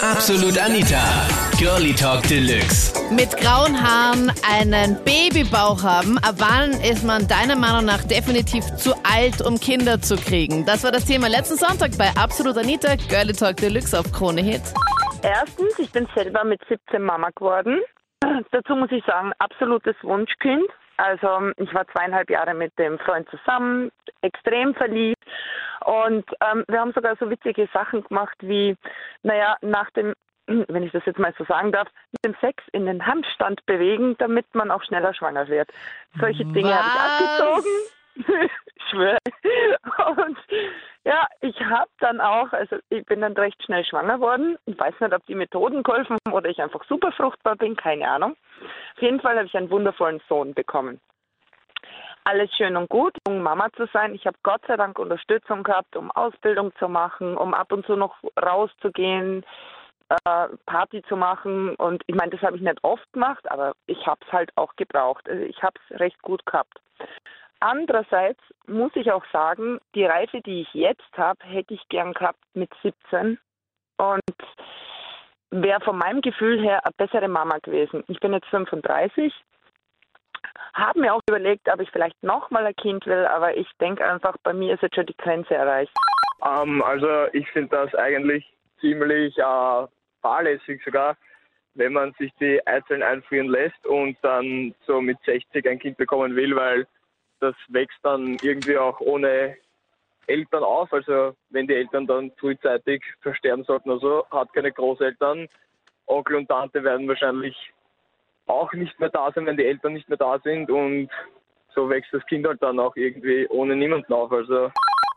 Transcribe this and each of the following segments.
Absolut Anita. Girlie Talk Deluxe. Mit grauen Haaren einen Babybauch haben, ab wann ist man deiner Meinung nach definitiv zu alt, um Kinder zu kriegen? Das war das Thema letzten Sonntag bei Absolut Anita, Girlie Talk Deluxe auf Krone Hit. Erstens, ich bin selber mit 17 Mama geworden. Dazu muss ich sagen, absolutes Wunschkind. Also ich war zweieinhalb Jahre mit dem Freund zusammen, extrem verliebt und ähm, wir haben sogar so witzige Sachen gemacht wie, naja, nach dem, wenn ich das jetzt mal so sagen darf, mit dem Sex in den Handstand bewegen, damit man auch schneller schwanger wird. Solche Dinge habe ich abgezogen. ich schwöre. Und ja, ich habe dann auch, also ich bin dann recht schnell schwanger worden. Ich weiß nicht, ob die Methoden geholfen haben oder ich einfach super fruchtbar bin, keine Ahnung. Auf jeden Fall habe ich einen wundervollen Sohn bekommen. Alles schön und gut, um Mama zu sein. Ich habe Gott sei Dank Unterstützung gehabt, um Ausbildung zu machen, um ab und zu noch rauszugehen, äh, Party zu machen. Und ich meine, das habe ich nicht oft gemacht, aber ich habe es halt auch gebraucht. Also ich habe es recht gut gehabt. Andererseits muss ich auch sagen, die Reife, die ich jetzt habe, hätte ich gern gehabt mit 17 und wäre von meinem Gefühl her eine bessere Mama gewesen. Ich bin jetzt 35, habe mir auch überlegt, ob ich vielleicht nochmal ein Kind will, aber ich denke einfach, bei mir ist jetzt schon die Grenze erreicht. Ähm, also ich finde das eigentlich ziemlich äh, fahrlässig sogar, wenn man sich die Eizellen einfrieren lässt und dann so mit 60 ein Kind bekommen will, weil das wächst dann irgendwie auch ohne Eltern auf. Also wenn die Eltern dann frühzeitig versterben sollten oder so, hat keine Großeltern. Onkel und Tante werden wahrscheinlich auch nicht mehr da sein, wenn die Eltern nicht mehr da sind und so wächst das Kind halt dann auch irgendwie ohne niemanden auf. Also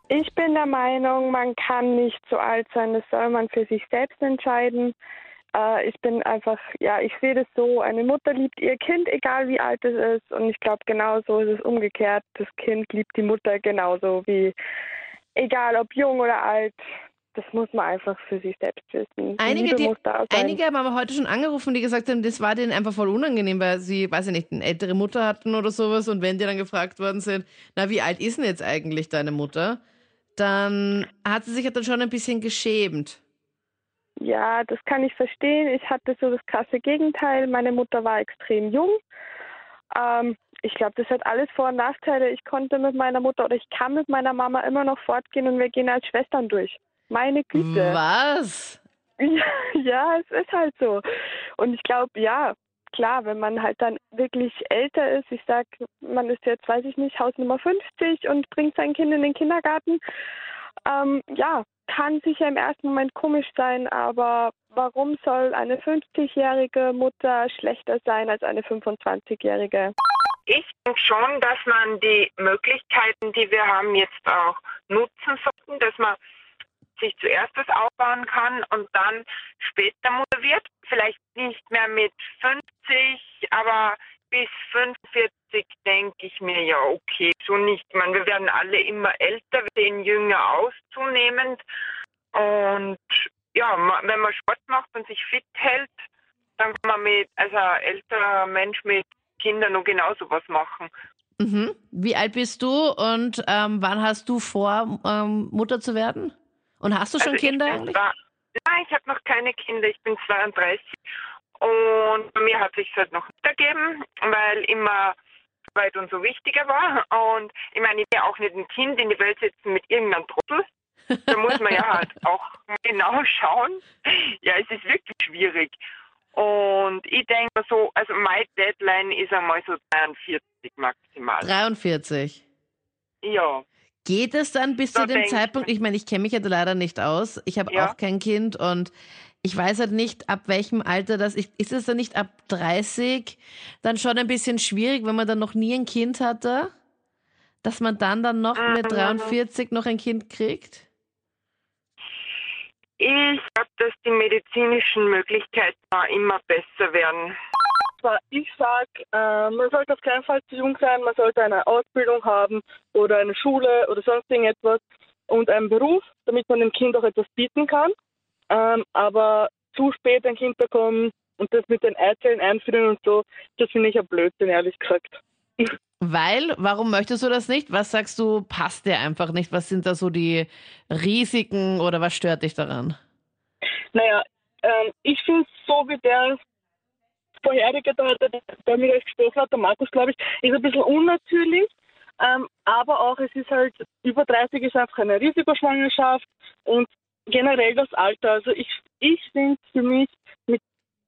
Ich bin der Meinung, man kann nicht so alt sein, das soll man für sich selbst entscheiden. Äh, ich bin einfach, ja, ich sehe das so, eine Mutter liebt ihr Kind, egal wie alt es ist. Und ich glaube, genauso ist es umgekehrt. Das Kind liebt die Mutter genauso wie, egal ob jung oder alt. Das muss man einfach für sich selbst wissen. Einige, die, einige haben aber heute schon angerufen, die gesagt haben, das war denen einfach voll unangenehm, weil sie, weiß ich nicht, eine ältere Mutter hatten oder sowas. Und wenn die dann gefragt worden sind, na, wie alt ist denn jetzt eigentlich deine Mutter? Dann hat sie sich dann schon ein bisschen geschämt. Ja, das kann ich verstehen. Ich hatte so das krasse Gegenteil. Meine Mutter war extrem jung. Ähm, ich glaube, das hat alles Vor- und Nachteile. Ich konnte mit meiner Mutter oder ich kann mit meiner Mama immer noch fortgehen und wir gehen als Schwestern durch. Meine Güte. Was? Ja, ja, es ist halt so. Und ich glaube, ja, klar, wenn man halt dann wirklich älter ist, ich sag, man ist jetzt, weiß ich nicht, Hausnummer 50 und bringt sein Kind in den Kindergarten, ähm, ja, kann sicher im ersten Moment komisch sein, aber warum soll eine 50-jährige Mutter schlechter sein als eine 25-jährige? Ich denke schon, dass man die Möglichkeiten, die wir haben, jetzt auch nutzen sollten, dass man sich zuerst das aufbauen kann und dann später wird. Vielleicht nicht mehr mit 50, aber bis 45 denke ich mir ja, okay, so nicht. Ich meine, wir werden alle immer älter, wir sehen jünger aus zunehmend. Und ja, wenn man Sport macht und sich fit hält, dann kann man mit, also ein älterer Mensch mit Kindern noch genauso was machen. Mhm. Wie alt bist du und ähm, wann hast du vor, ähm, Mutter zu werden? Und hast du schon Also Kinder zwar- Nein, ich habe noch keine Kinder. Ich bin 32 und bei mir hat sich halt noch nicht ergeben, weil immer Arbeit und so wichtiger war. Und ich meine, ich will auch nicht ein Kind in die Welt setzen mit irgendeinem Trottel. Da muss man ja halt auch genau schauen. Ja, es ist wirklich schwierig. Und ich denke mir so, also meine Deadline ist einmal so 43 maximal. 43. Ja. Geht es dann bis So zu dem Zeitpunkt, ich meine, ich kenne mich ja leider nicht aus, ich habe Ja. auch kein Kind und ich weiß halt nicht, ab welchem Alter das ist. Ist es dann nicht ab 30 dann schon ein bisschen schwierig, wenn man dann noch nie ein Kind hatte? Dass man dann dann noch mit Mhm. 43 noch ein Kind kriegt? Ich glaube, dass die medizinischen Möglichkeiten immer besser werden. Aber ich sag, äh, man sollte auf keinen Fall zu jung sein, man sollte eine Ausbildung haben oder eine Schule oder sonst irgendetwas und einen Beruf, damit man dem Kind auch etwas bieten kann. Ähm, aber zu spät ein Kind bekommen und das mit den Eizellen einführen und so, das finde ich ja Blödsinn, ehrlich gesagt. Weil, warum möchtest du das nicht? Was sagst du, passt dir einfach nicht? Was sind da so die Risiken oder was stört dich daran? Naja, ähm, ich finde so wie der vorherige, der, der, der mit euch gesprochen hat, der Markus, glaube ich, ist ein bisschen unnatürlich. Ähm, aber auch, es ist halt, über 30 ist einfach eine Risikoschwangerschaft und generell das Alter. Also ich, ich finde für mich, mit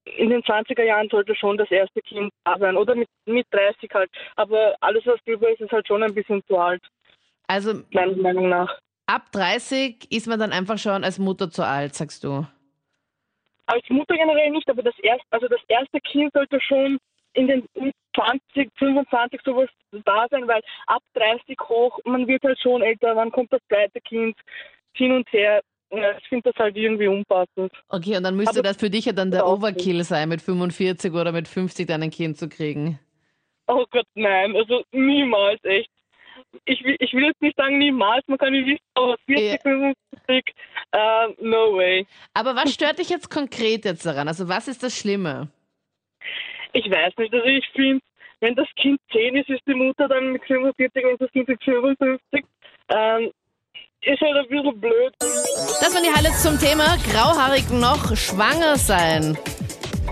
in den 20er Jahren sollte schon das erste Kind da sein oder mit, mit 30 halt. Aber alles, was drüber ist, ist halt schon ein bisschen zu alt, Also meiner Meinung nach. ab 30 ist man dann einfach schon als Mutter zu alt, sagst du. Als Mutter generell nicht, aber das erste, also das erste Kind sollte schon in den 20, 25 sowas da sein, weil ab 30 hoch, man wird halt schon älter, wann kommt das zweite Kind hin und her. Ja, ich finde das halt irgendwie unpassend. Okay, und dann müsste Aber- das für dich ja dann der Overkill sein, mit 45 oder mit 50 dann ein Kind zu kriegen. Oh Gott, nein, also niemals, echt. Ich will, ich will jetzt nicht sagen niemals, man kann nicht wissen, aber 40, Ja. 55, äh, no way. Aber was stört dich jetzt konkret jetzt daran? Also was ist das Schlimme? Ich weiß nicht, also ich finde, wenn das Kind 10 ist, ist die Mutter dann mit 45 und das Kind mit 55. Ähm, ist halt ein bisschen blöd. Das waren die Highlights zum Thema grauhaarig noch schwanger sein.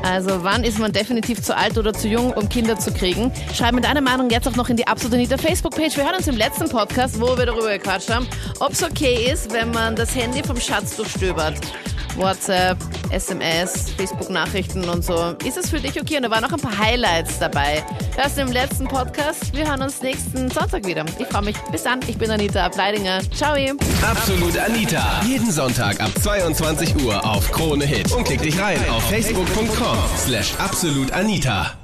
Also wann ist man definitiv zu alt oder zu jung, um Kinder zu kriegen? Schreib mir deine Meinung jetzt auch noch in die Absolut Anita Facebook-Page. Wir hören uns im letzten Podcast, wo wir darüber gequatscht haben, ob es okay ist, wenn man das Handy vom Schatz durchstöbert. WhatsApp, SMS, Facebook-Nachrichten und so. Ist es für dich okay? Und da waren noch ein paar Highlights dabei. Du im letzten Podcast. Wir hören uns nächsten Sonntag wieder. Ich freue mich. Bis dann. Ich bin Anita Ableidinger. Ciao. Absolut Anita. Jeden Sonntag ab 22 Uhr auf Krone Hit. Und klick dich rein auf facebook.com slash absolutanita.